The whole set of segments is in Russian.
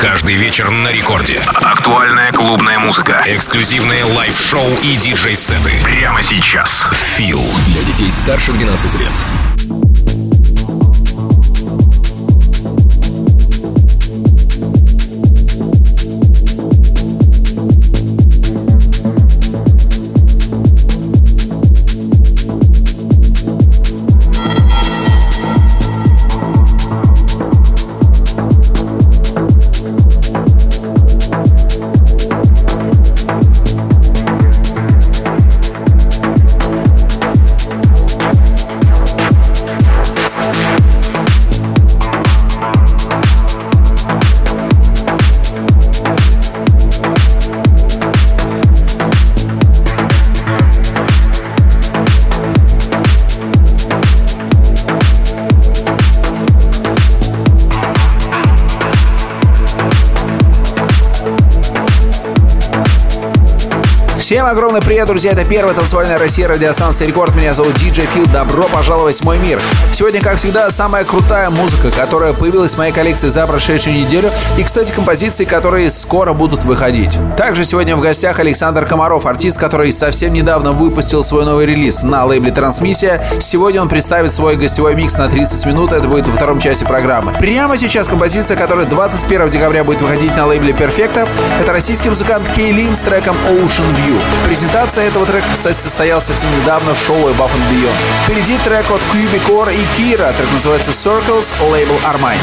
Каждый вечер на рекорде. Актуальная клубная музыка. Эксклюзивные лайв-шоу и диджей-сеты. Прямо сейчас. Feel. Для детей старше 12 лет. Огромный привет, друзья! Это первая танцевальная Россия радиостанция Рекорд. Меня зовут Диджей Фил. Добро пожаловать в мой мир. Сегодня, как всегда, самая крутая музыка, которая появилась в моей коллекции за прошедшую неделю. И, кстати, композиции, которые скоро будут выходить. Также сегодня в гостях Александр Комаров, артист, который совсем недавно выпустил свой новый релиз на лейбле «Трансмиссия». Сегодня он представит свой гостевой микс на 30 минут. Это будет во втором части программы. Прямо сейчас композиция, которая 21 декабря будет выходить на лейбле «Перфекта». Это российский музыкант Кейлин с треком «Ocean View». Презентация этого трека, кстати, состоялась совсем недавно в шоу Above and Beyond. Впереди трек от Cubicore и Kira, трек называется Circles, лейбл Armine.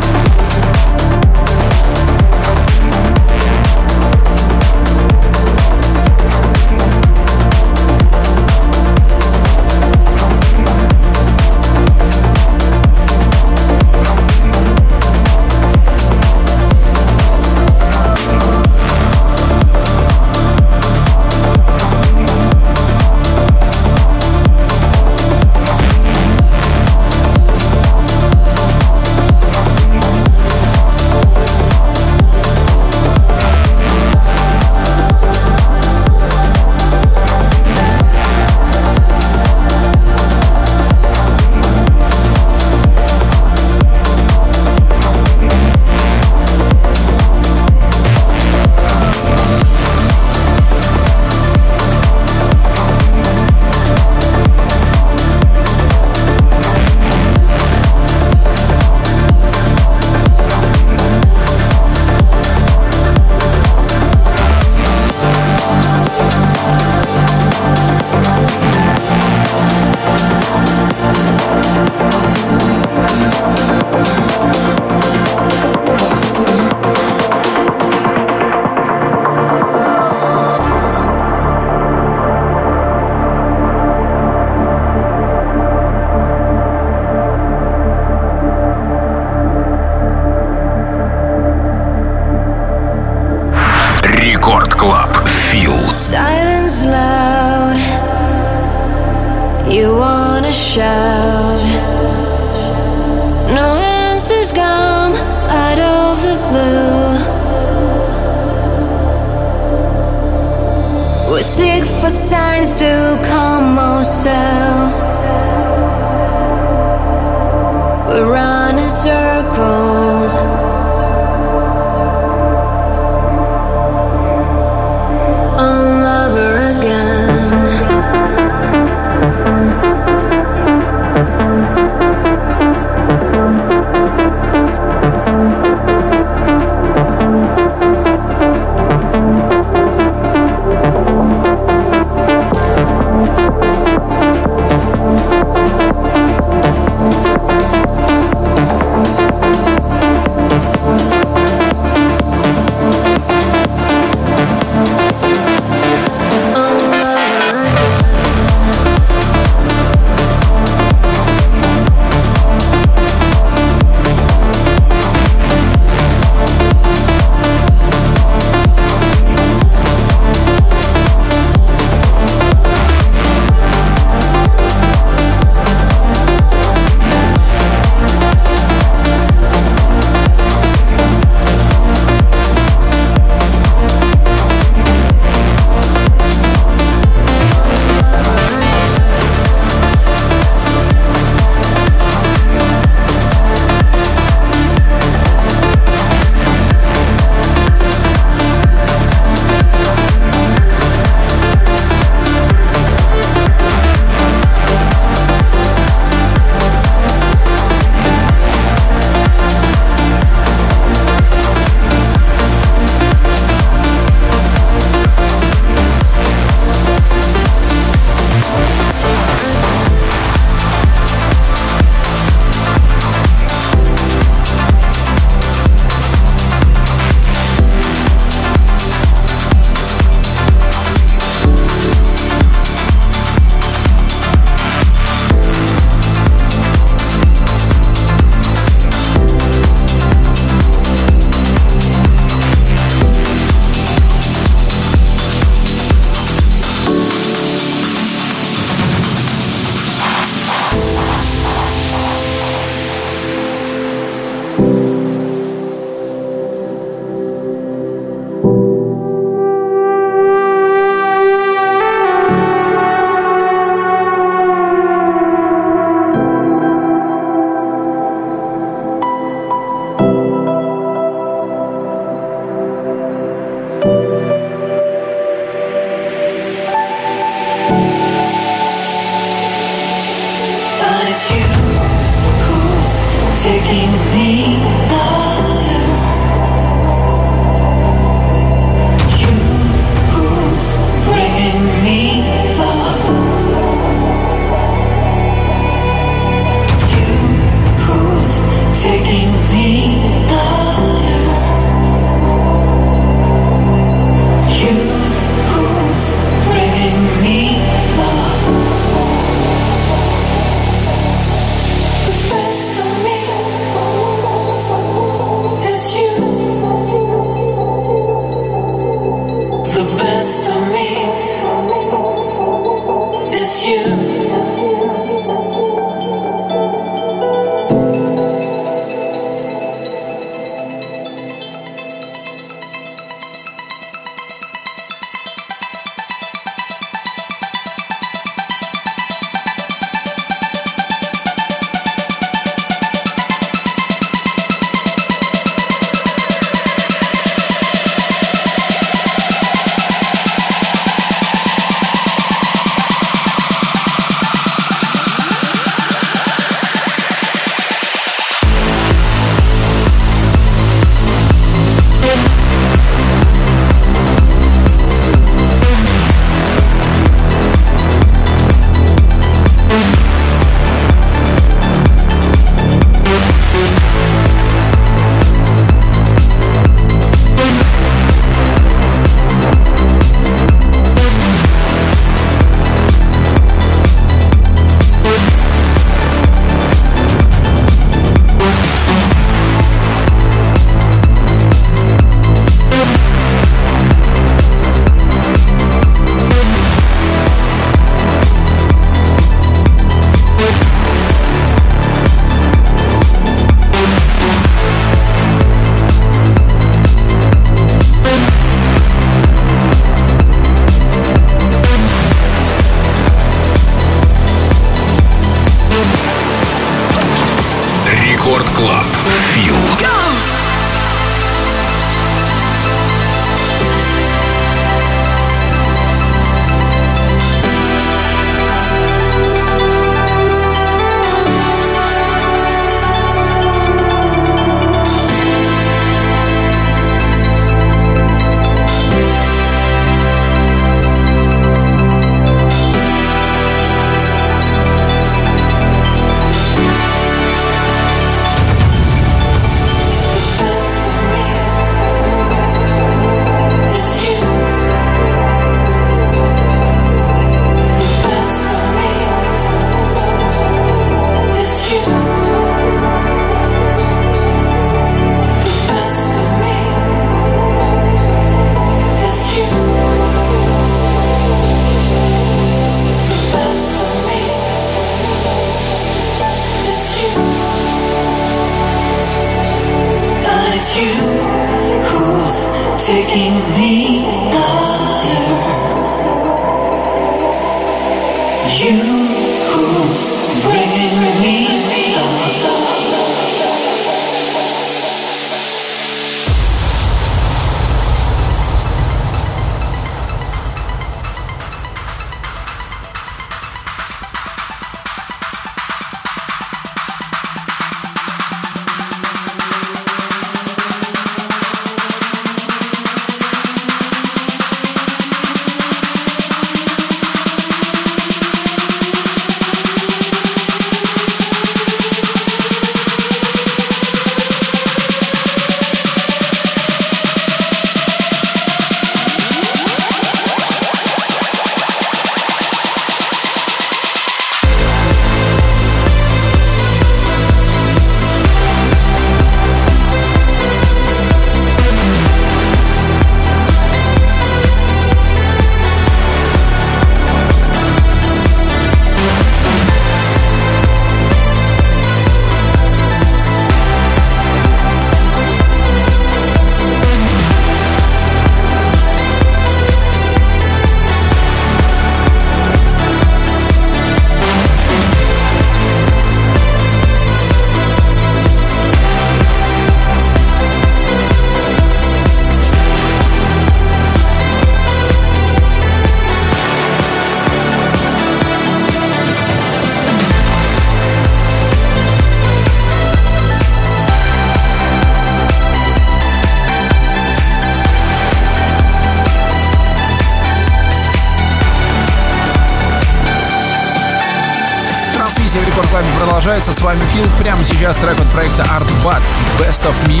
Сейчас трек от проекта Art Bud Best of Me.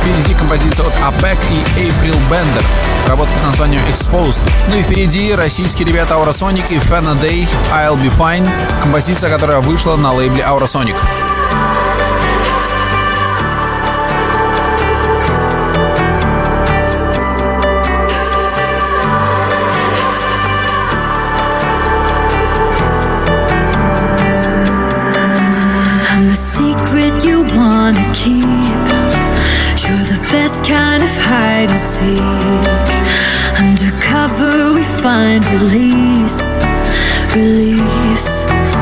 Впереди композиция от APEC и April Bender. Работа под названием Exposed. Ну и впереди российские ребята Aurosonic и Fana Day I'll Be Fine. Композиция, которая вышла на лейбле Aurosonic. Hide and seek. Undercover, we find release, release.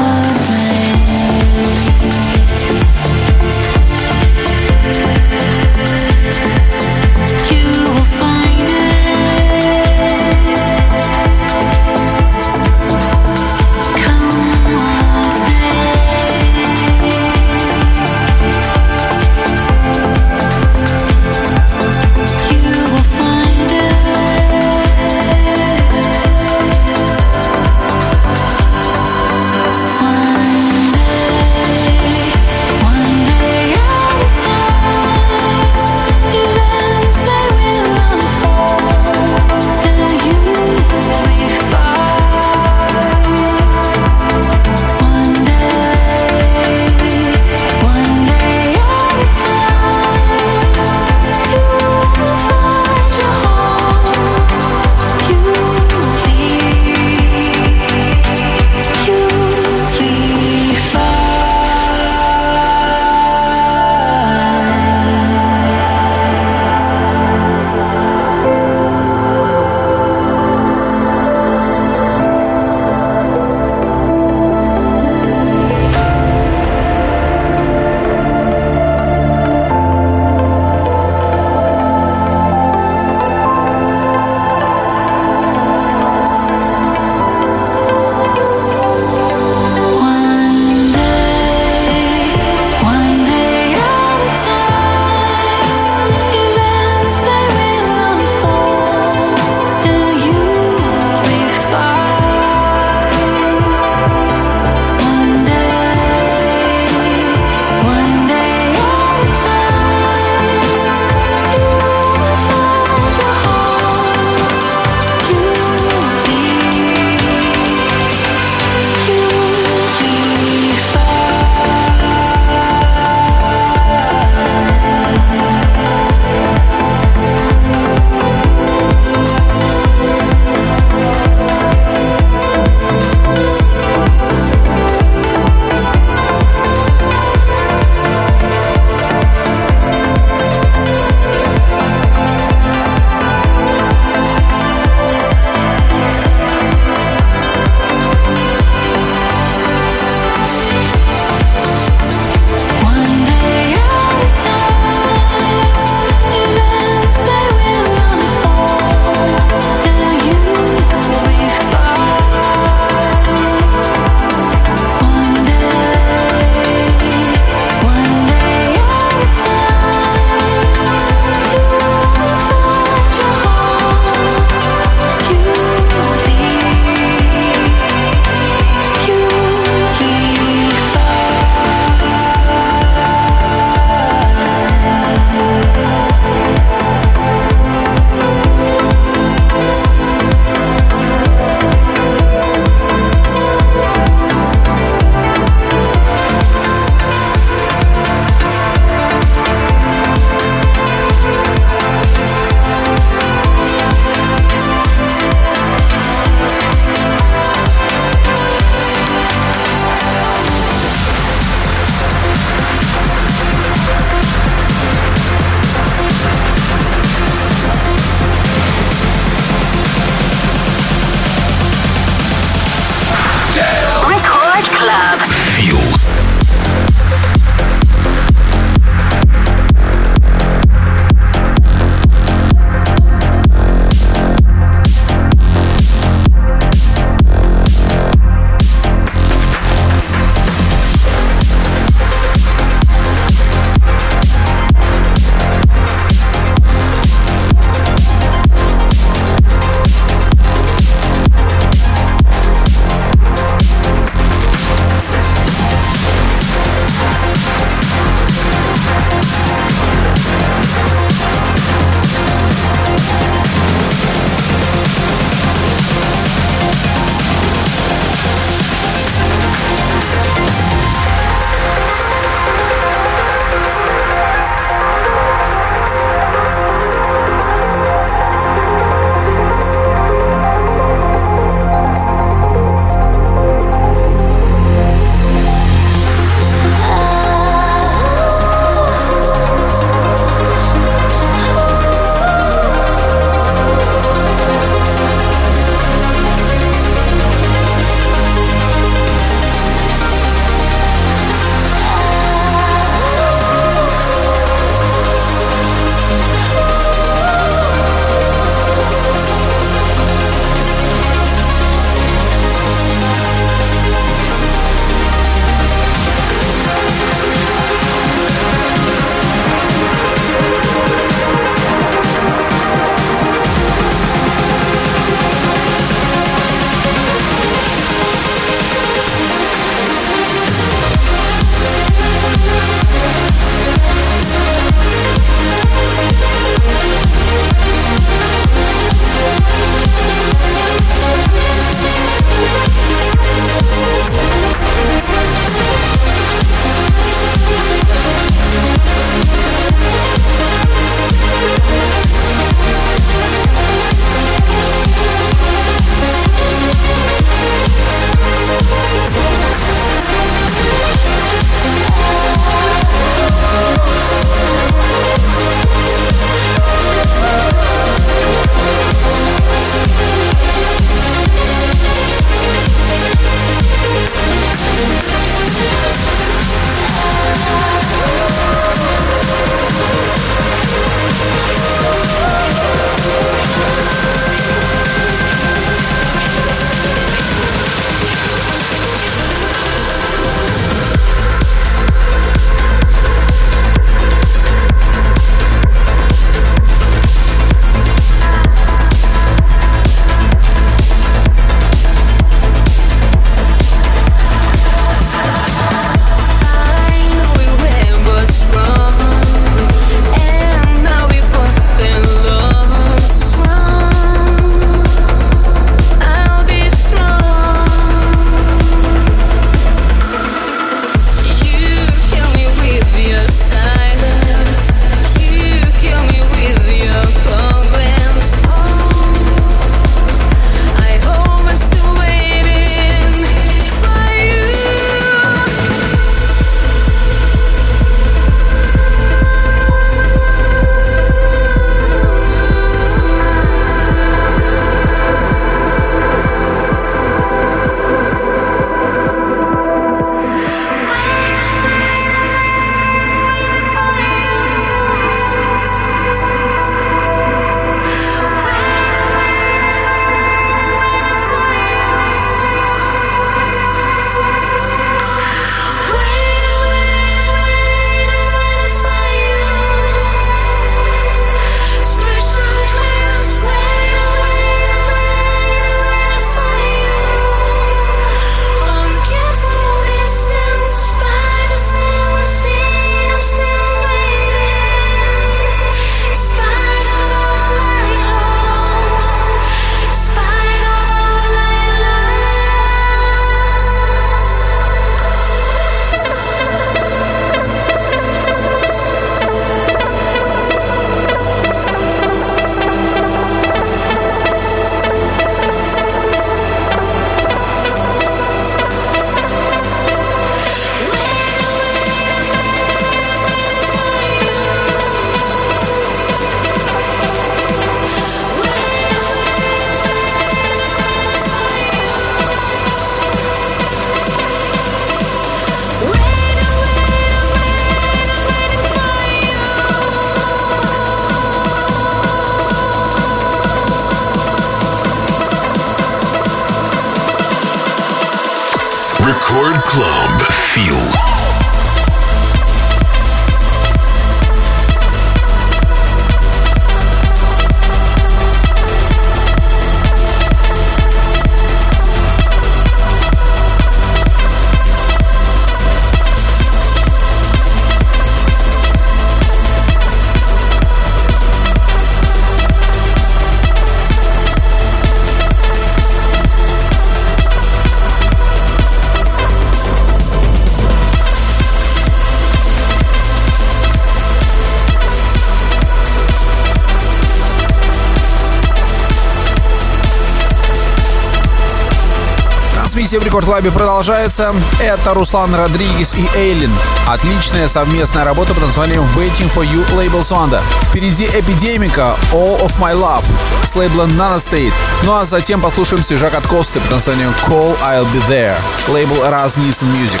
Трансмиссия в Рекорд Лабе продолжается. Это Руслан Родригес и Эйлин. Отличная совместная работа под названием Waiting for You лейбл Сонда. Впереди Эпидемика All of My Love с лейбла Nana State. Ну а затем послушаем свежак от Косты под названием Call I'll Be There. Лейбл Nielsen Music.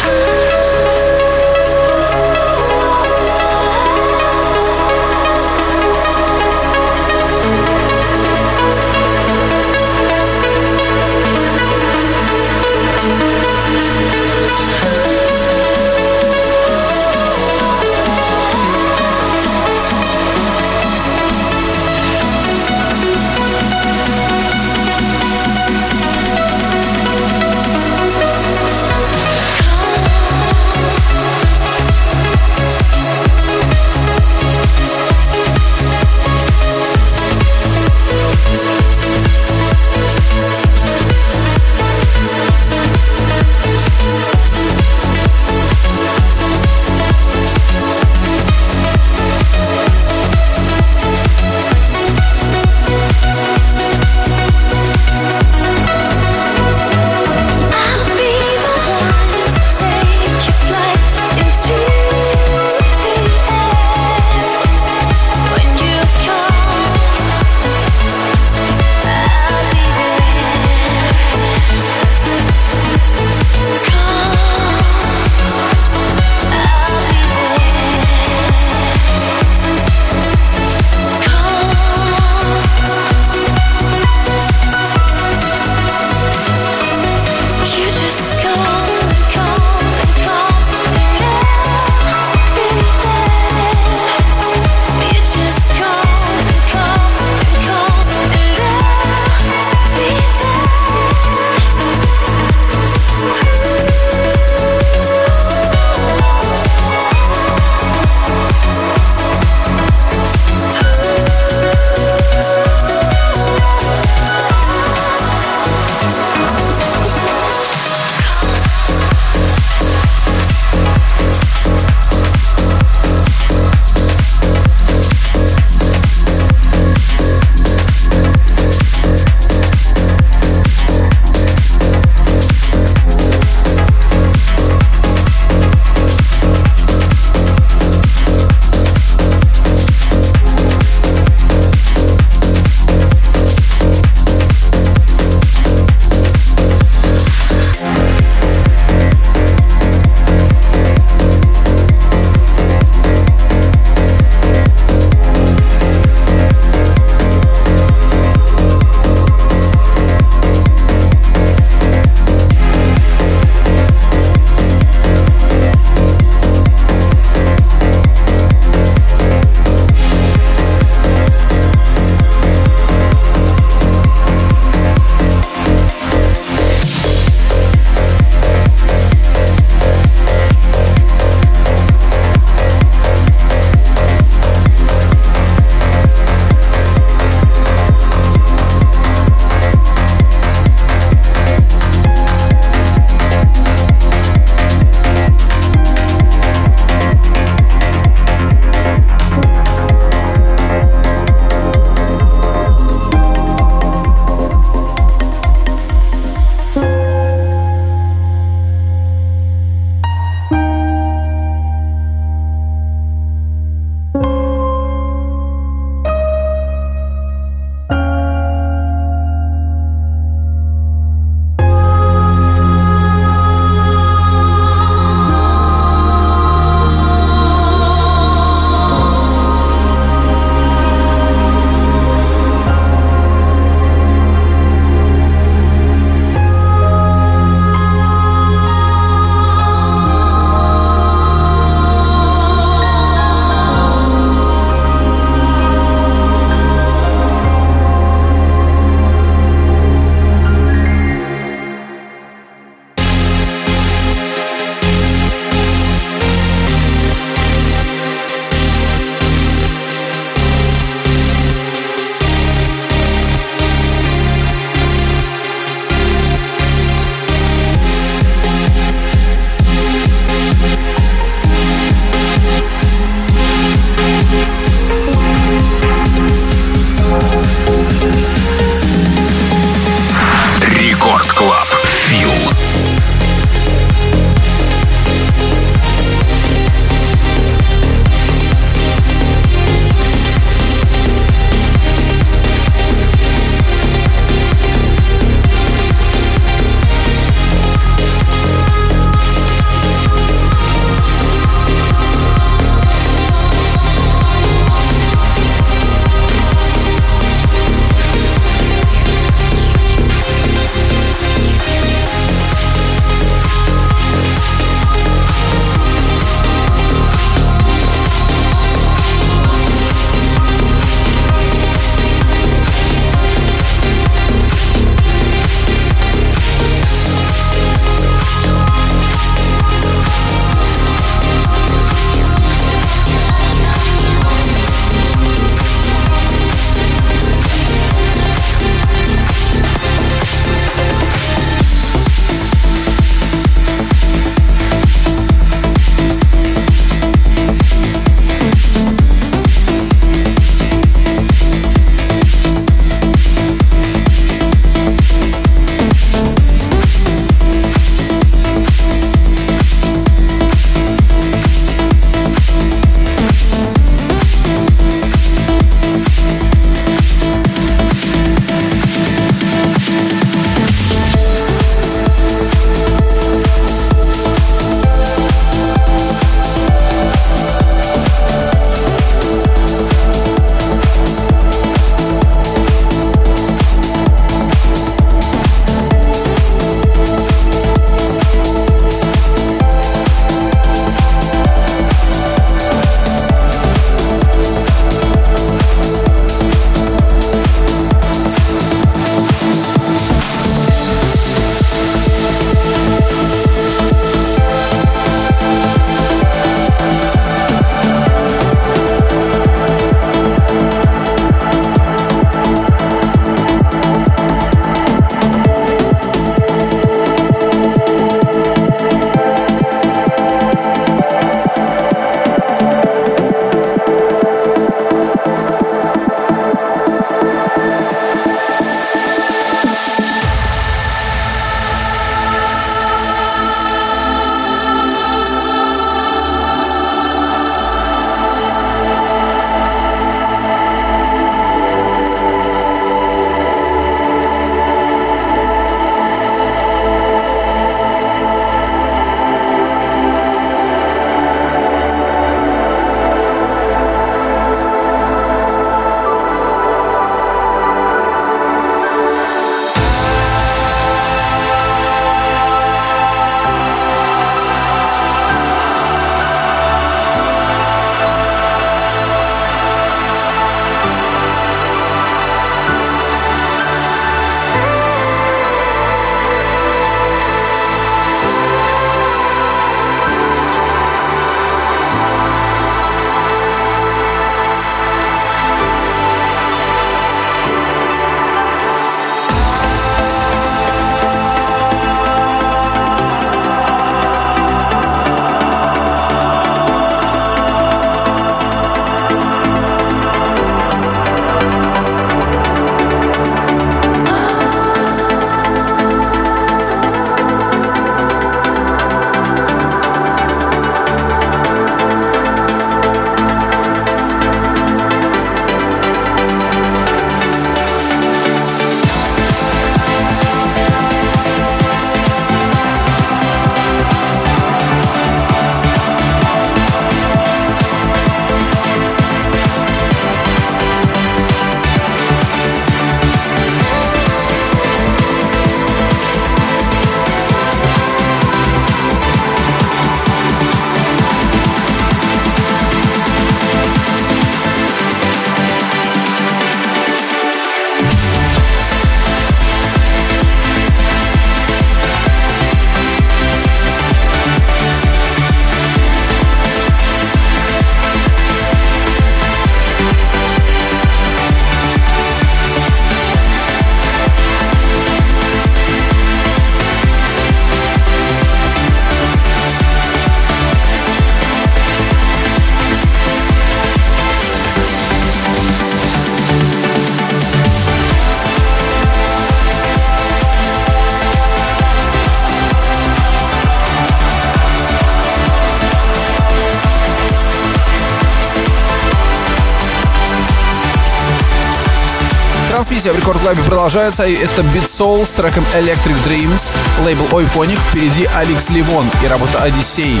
Продолжается. Это Beat Soul с треком Electric Dreams, лейбл Ойфоник, впереди Алекс Ливон и работа Одиссей.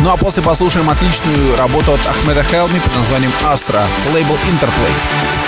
Ну а после послушаем отличную работу от Ахмеда Хелми под названием Astra, лейбл Interplay.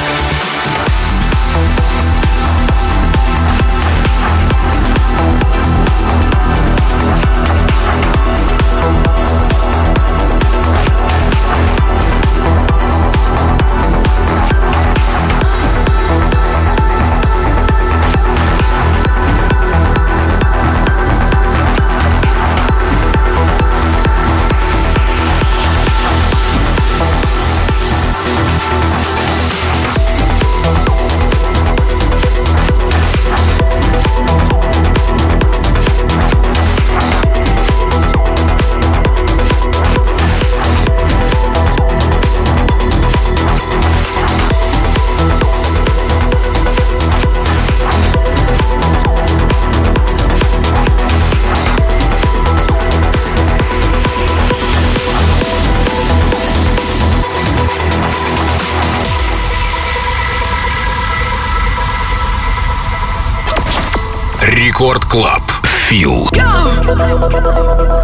Рекорд Клаб. Фил. Record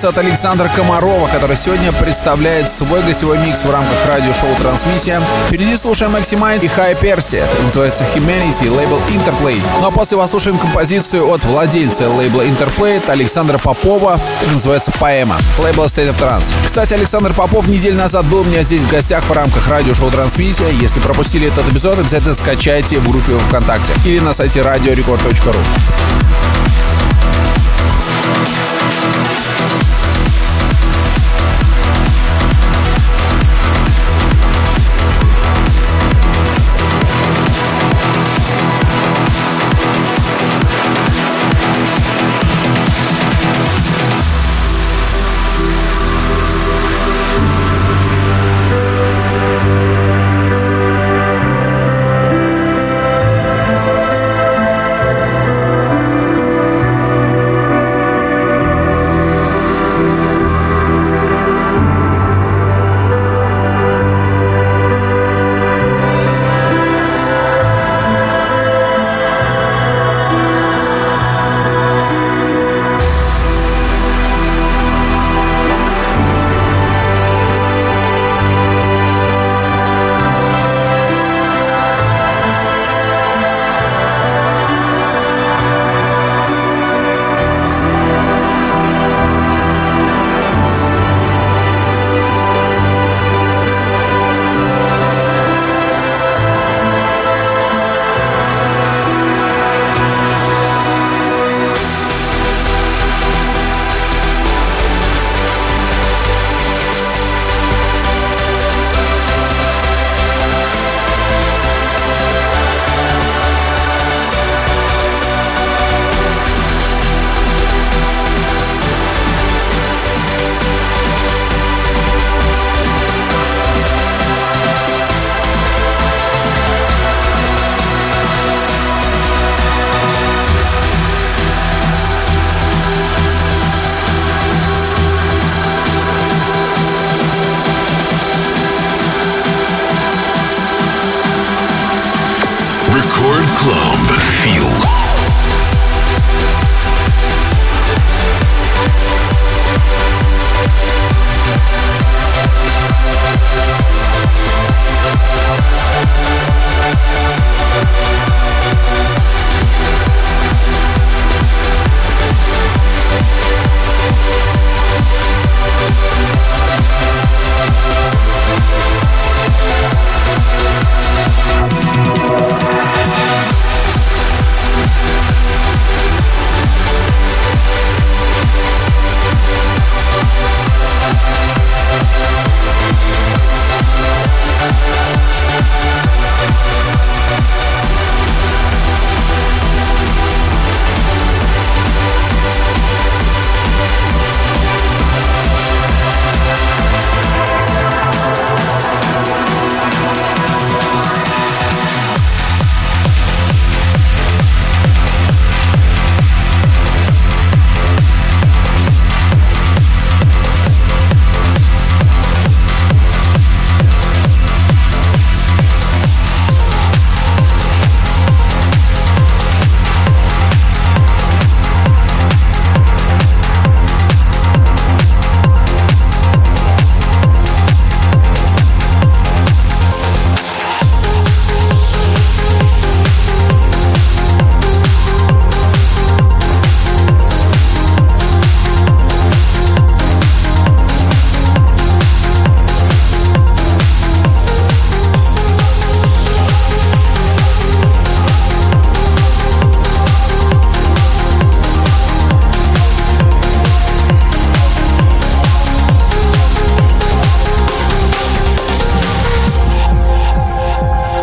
Это композиция от Александра Комарова, который сегодня представляет свой гостевой микс в рамках радиошоу «Трансмиссия». Впереди слушаем Maximind и High Percy. Это называется Humanity, лейбл Interplay. Ну а после послушаем композицию от владельца лейбла Interplay, от Александра Попова. Это называется Поэма, лейбл State of Trance. Кстати, Александр Попов неделю назад был у меня здесь в гостях в рамках радиошоу «Трансмиссия». Если пропустили этот эпизод, обязательно скачайте в группе ВКонтакте или на сайте radiorecord.ru.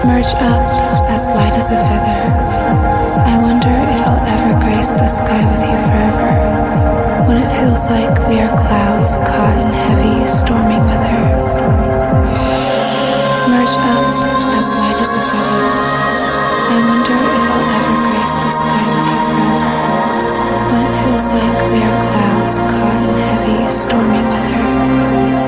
Merge up as light as a feather. I wonder if I'll ever grace the sky with you forever. When it feels like we are clouds caught in heavy, stormy weather. Merge up as light as a feather. I wonder if I'll ever grace the sky with you forever. When it feels like we are clouds caught in heavy, stormy weather.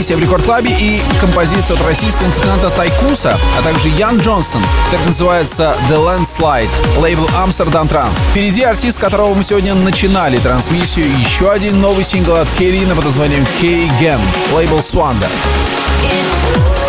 Трансмиссия в Рекорд Клабе и композиция от российского музыканта Тайкуса, а также Ян Джонсон. Так называется The Landslide, лейбл Amsterdam Trans. Впереди артист, которого мы сегодня начинали трансмиссию, еще один новый сингл от Керина под названием K-Gen, лейбл Swander. It's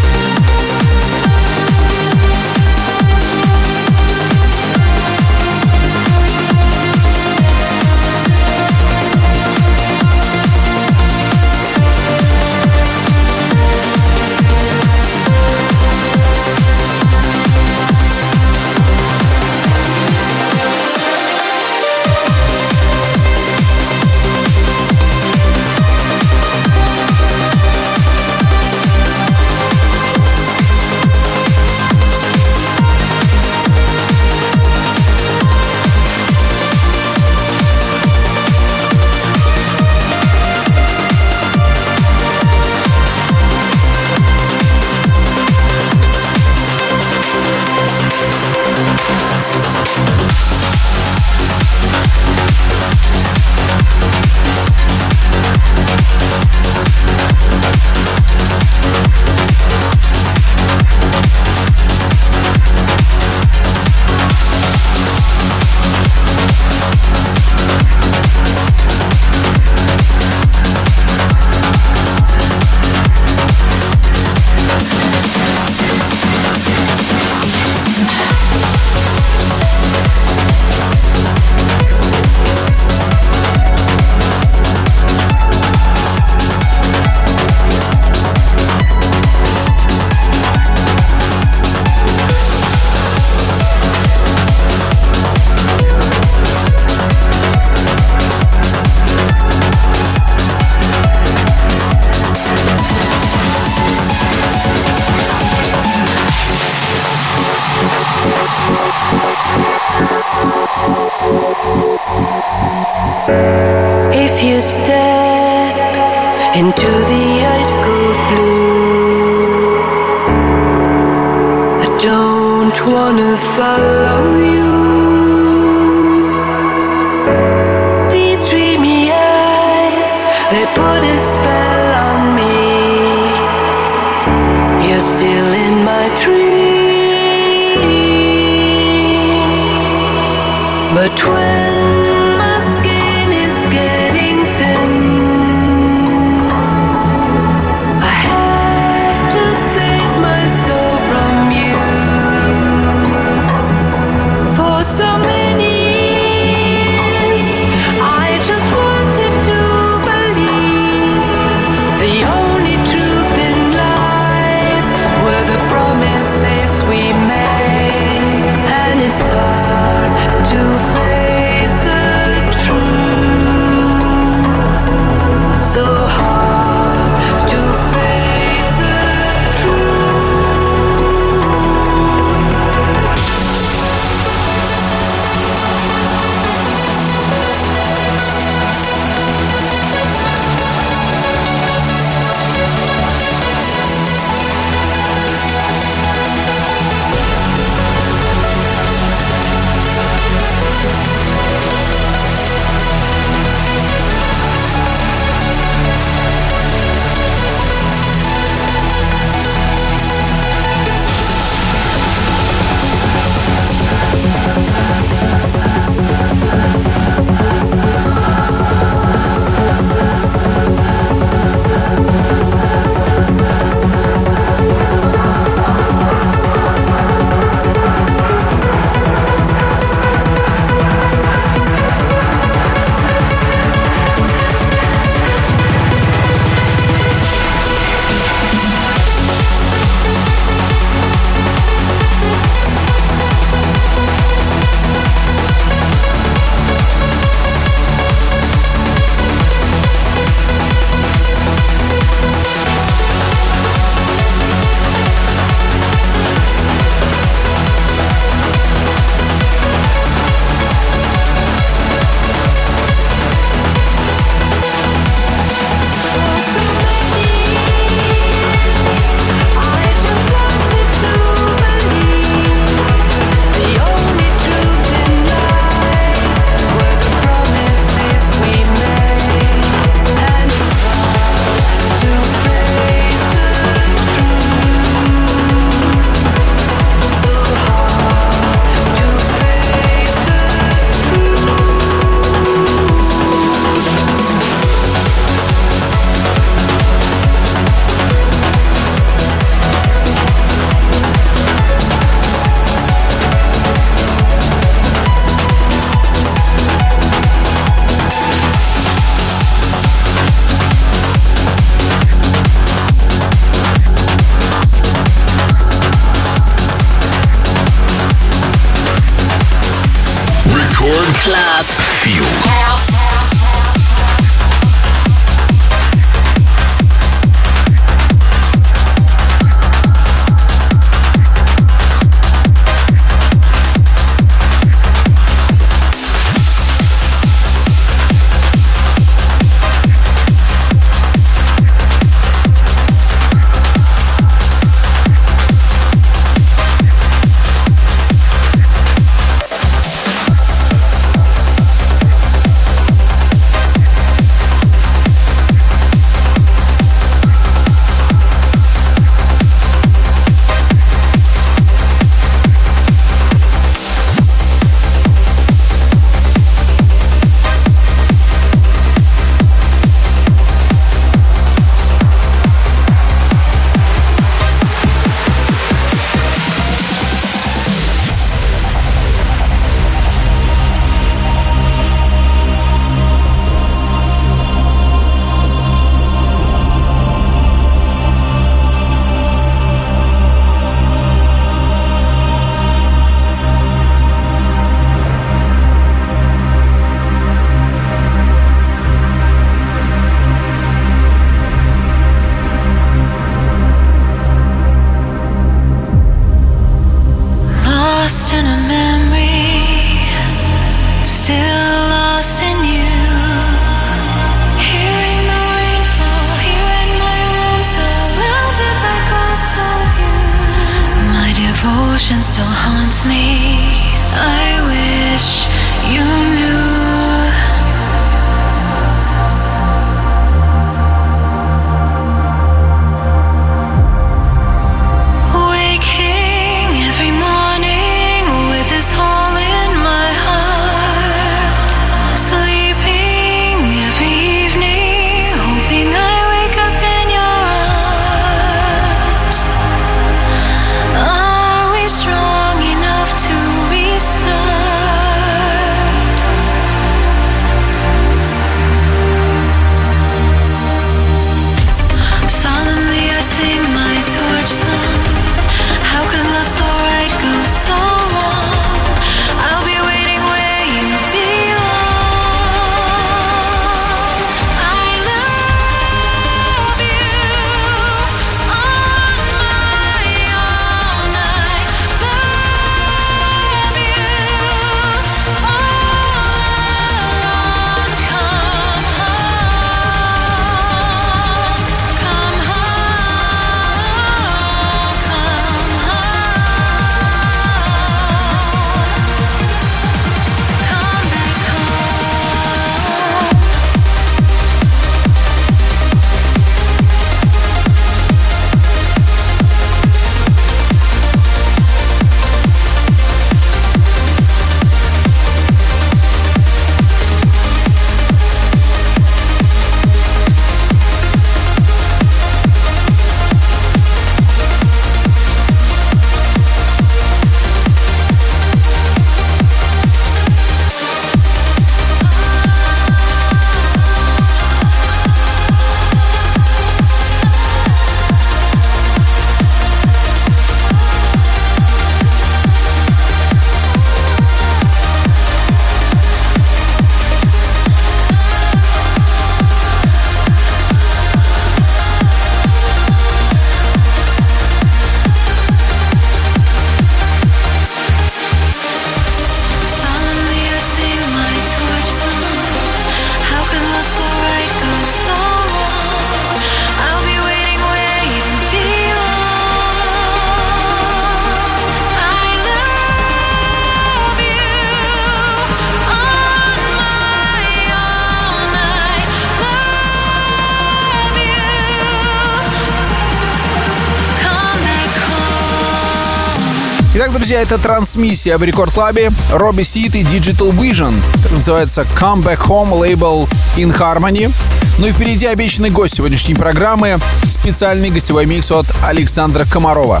Это трансмиссия в рекорд-клабе Робби Сит и Digital Vision. Называется Come Back Home лейбл In Harmony. Ну и впереди обещанный гость сегодняшней программы – специальный гостевой микс от Александра Комарова.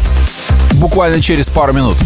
Буквально через пару минут.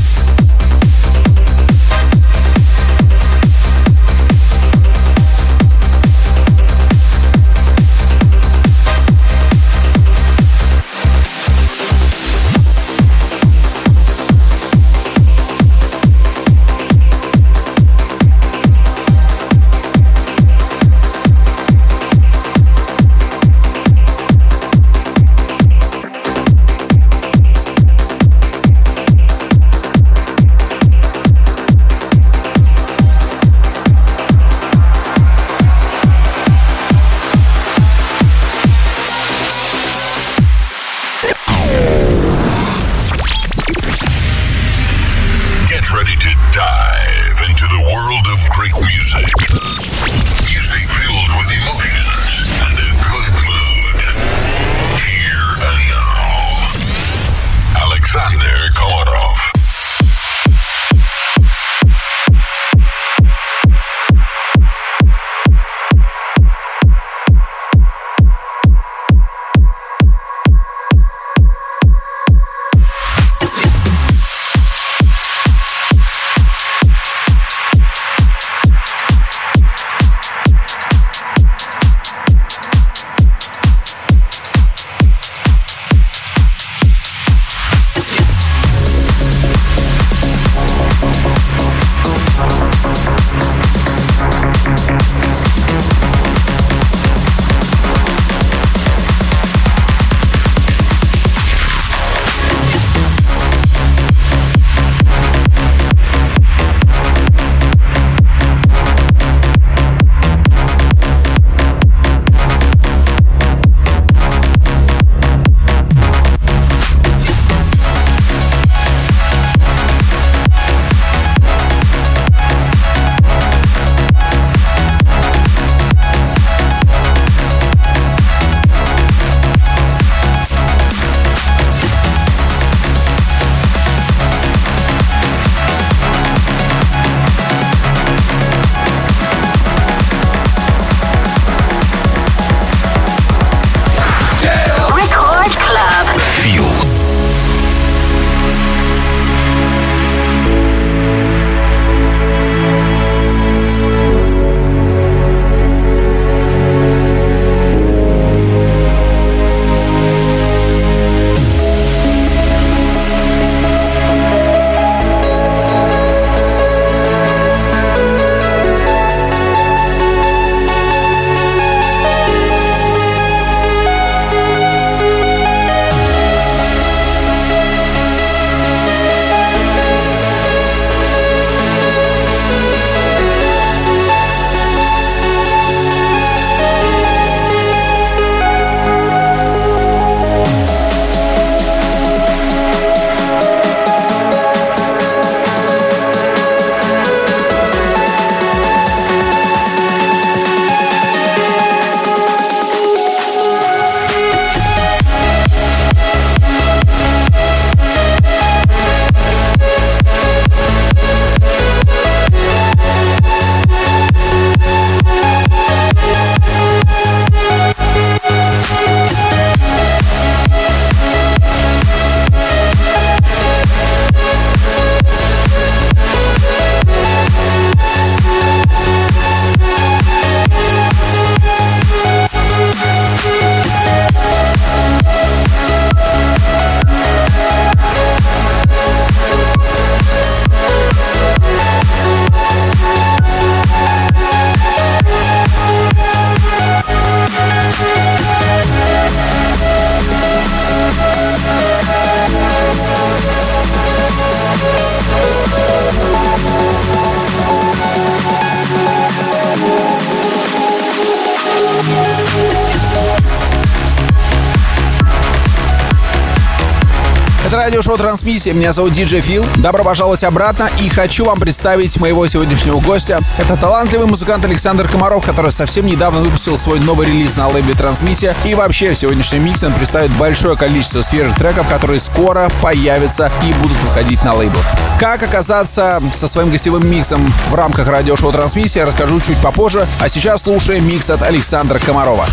Радиошоу «Трансмиссия». Меня зовут Диджей Фил. Добро пожаловать обратно. И хочу вам представить моего сегодняшнего гостя. Это талантливый музыкант Александр Комаров, который совсем недавно выпустил свой новый релиз на лейбле «Трансмиссия». И вообще в сегодняшнем миксе он представит большое количество свежих треков, которые скоро появятся и будут выходить на лейблах. Как оказаться со своим гостевым миксом в рамках радиошоу «Трансмиссия» расскажу чуть попозже. А сейчас слушаем микс от Александра Комарова.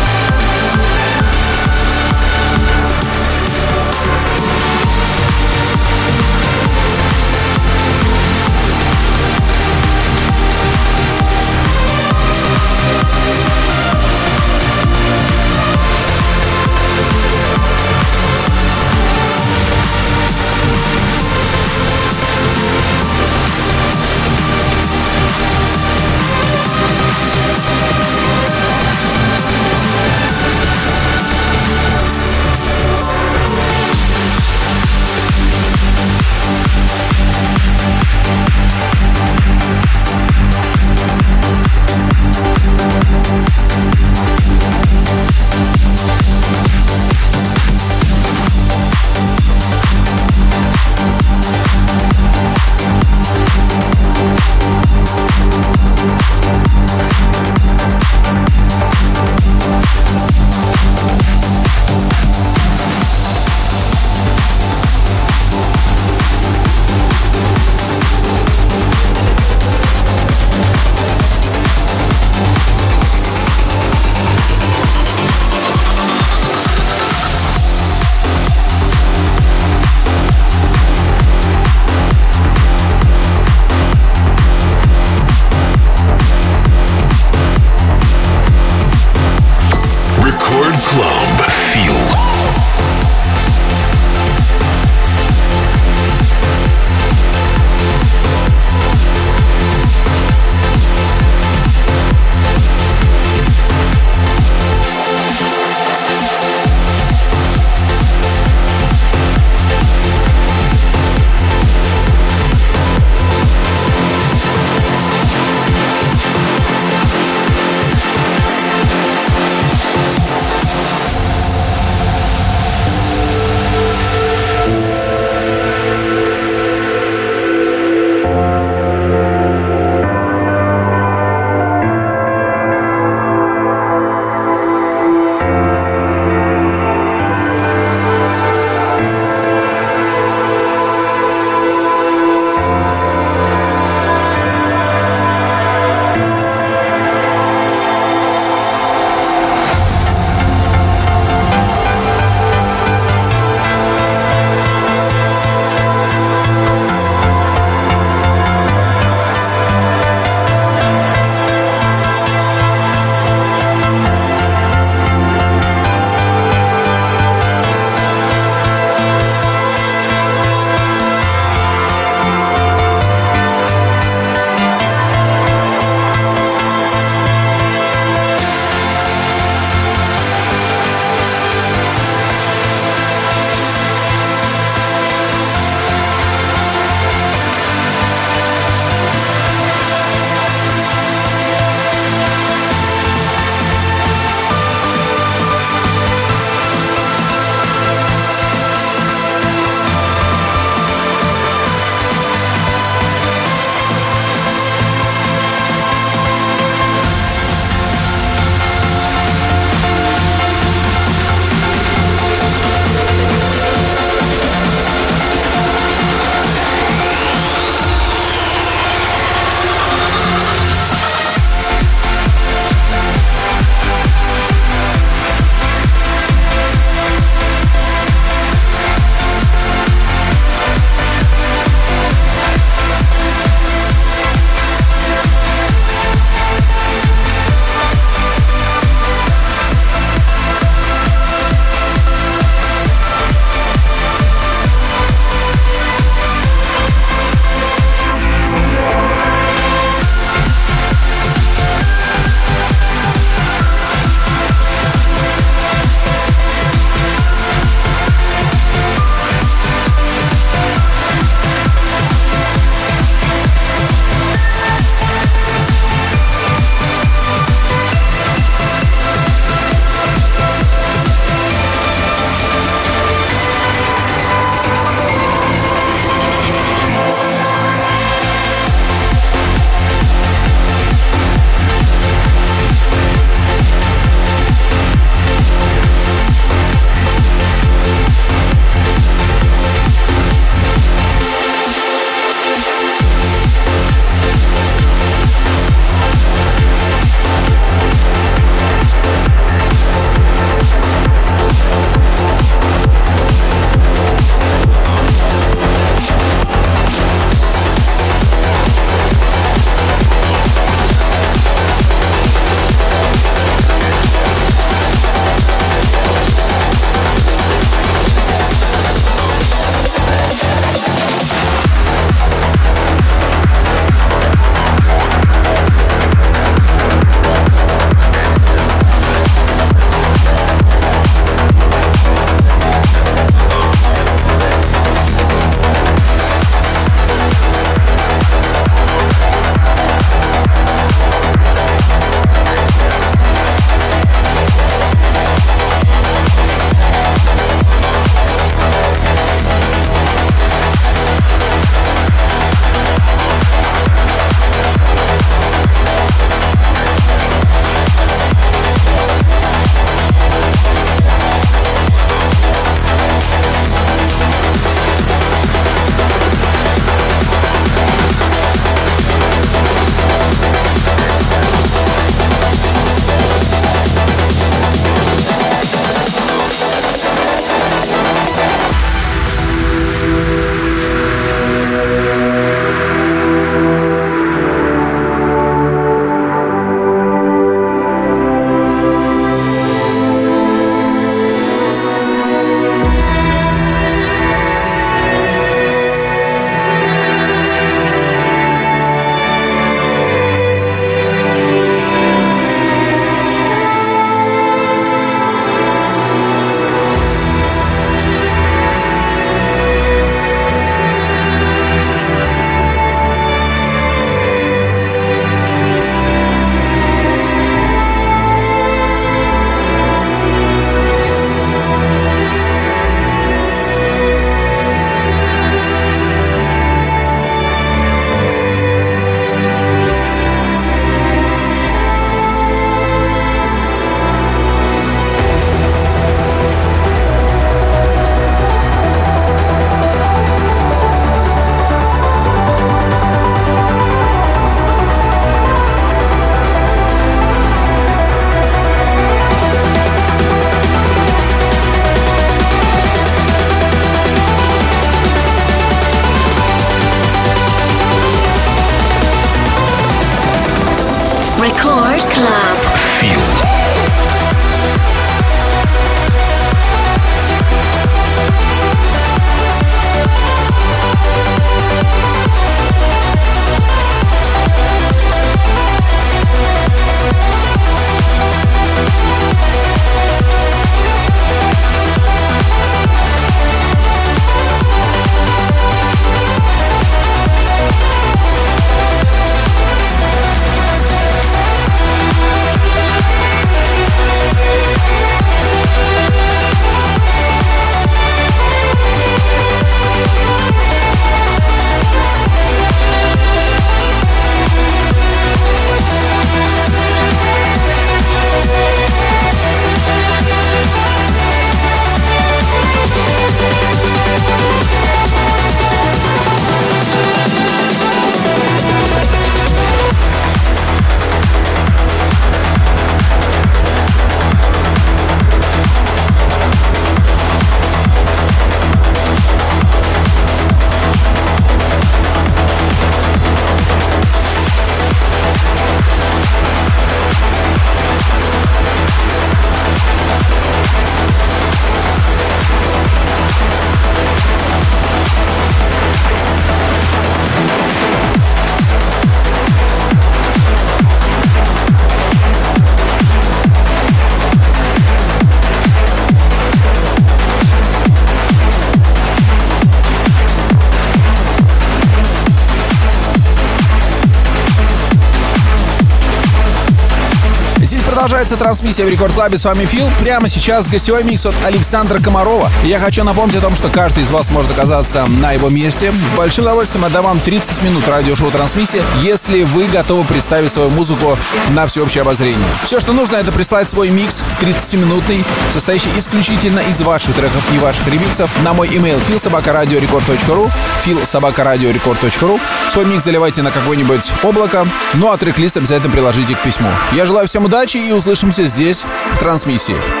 Трансмиссия в Рекорд Клабе. С вами Фил. Прямо сейчас гостевой микс от Александра Комарова. Я хочу напомнить о том, что каждый из вас может оказаться на его месте. С большим удовольствием отдам вам 30 минут радиошоу трансмиссия, если вы готовы представить свою музыку на всеобщее обозрение. Все, что нужно, это прислать свой микс 30-минутный, состоящий исключительно из ваших треков и ваших ремиксов на мой email philsobakaradiorecord.ru philsobakaradiorecord.ru Свой микс заливайте на какое-нибудь облако, ну а трек-лист обязательно приложите к письму. Я желаю всем удачи и услышимся здесь, в трансмиссии.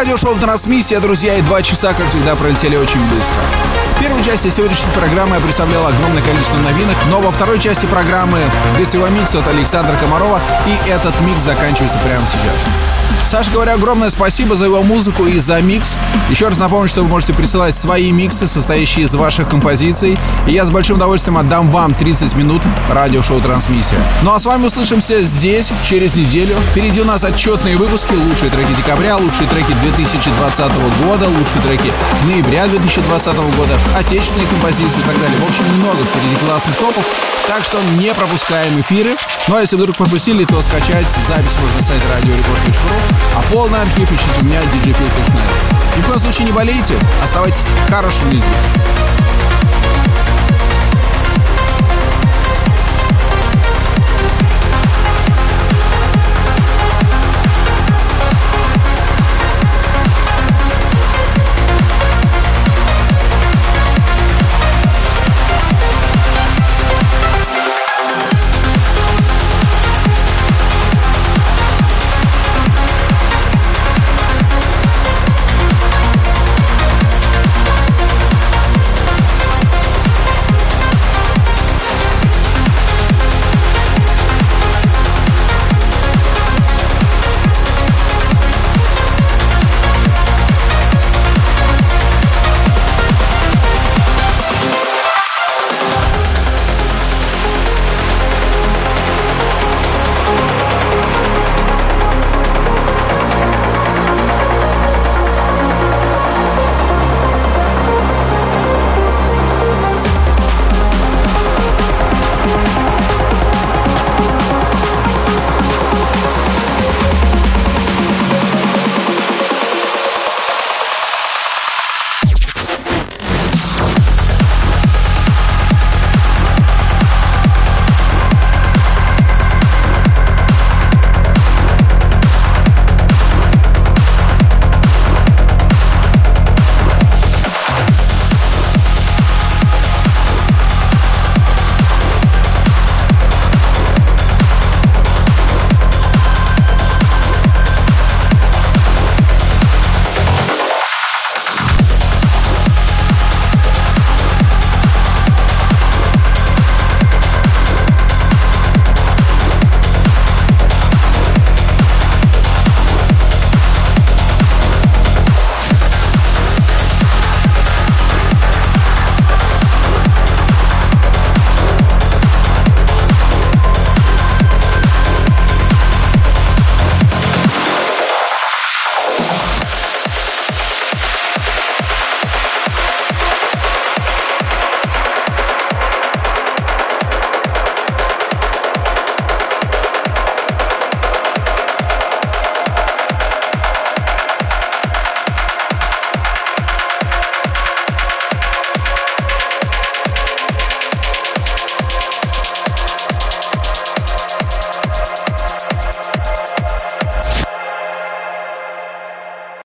Радиошоу «Трансмиссия», друзья, и два часа, как всегда, пролетели очень быстро. В первой части сегодняшней программы я представлял огромное количество новинок, но во второй части программы гостевой микс от Александра Комарова, и этот микс заканчивается прямо сейчас. Саша, говоря огромное спасибо за его музыку и за микс. Еще раз напомню, что вы можете присылать свои миксы, состоящие из ваших композиций. И я с большим удовольствием отдам вам 30 минут радиошоу «Трансмиссия». Ну а с вами услышимся здесь через неделю. Впереди у нас отчетные выпуски, лучшие треки декабря, лучшие треки 2020 года, лучшие треки ноября 2020 года, отечественные композиции и так далее. В общем, много впереди классных топов, так что не пропускаем эфиры. Ну а если вдруг пропустили, то скачать запись можно на сайте radiorecord.ru а полный архив ищите у меня djfil.net. Ни в коем случае не болейте, оставайтесь хорошими людьми.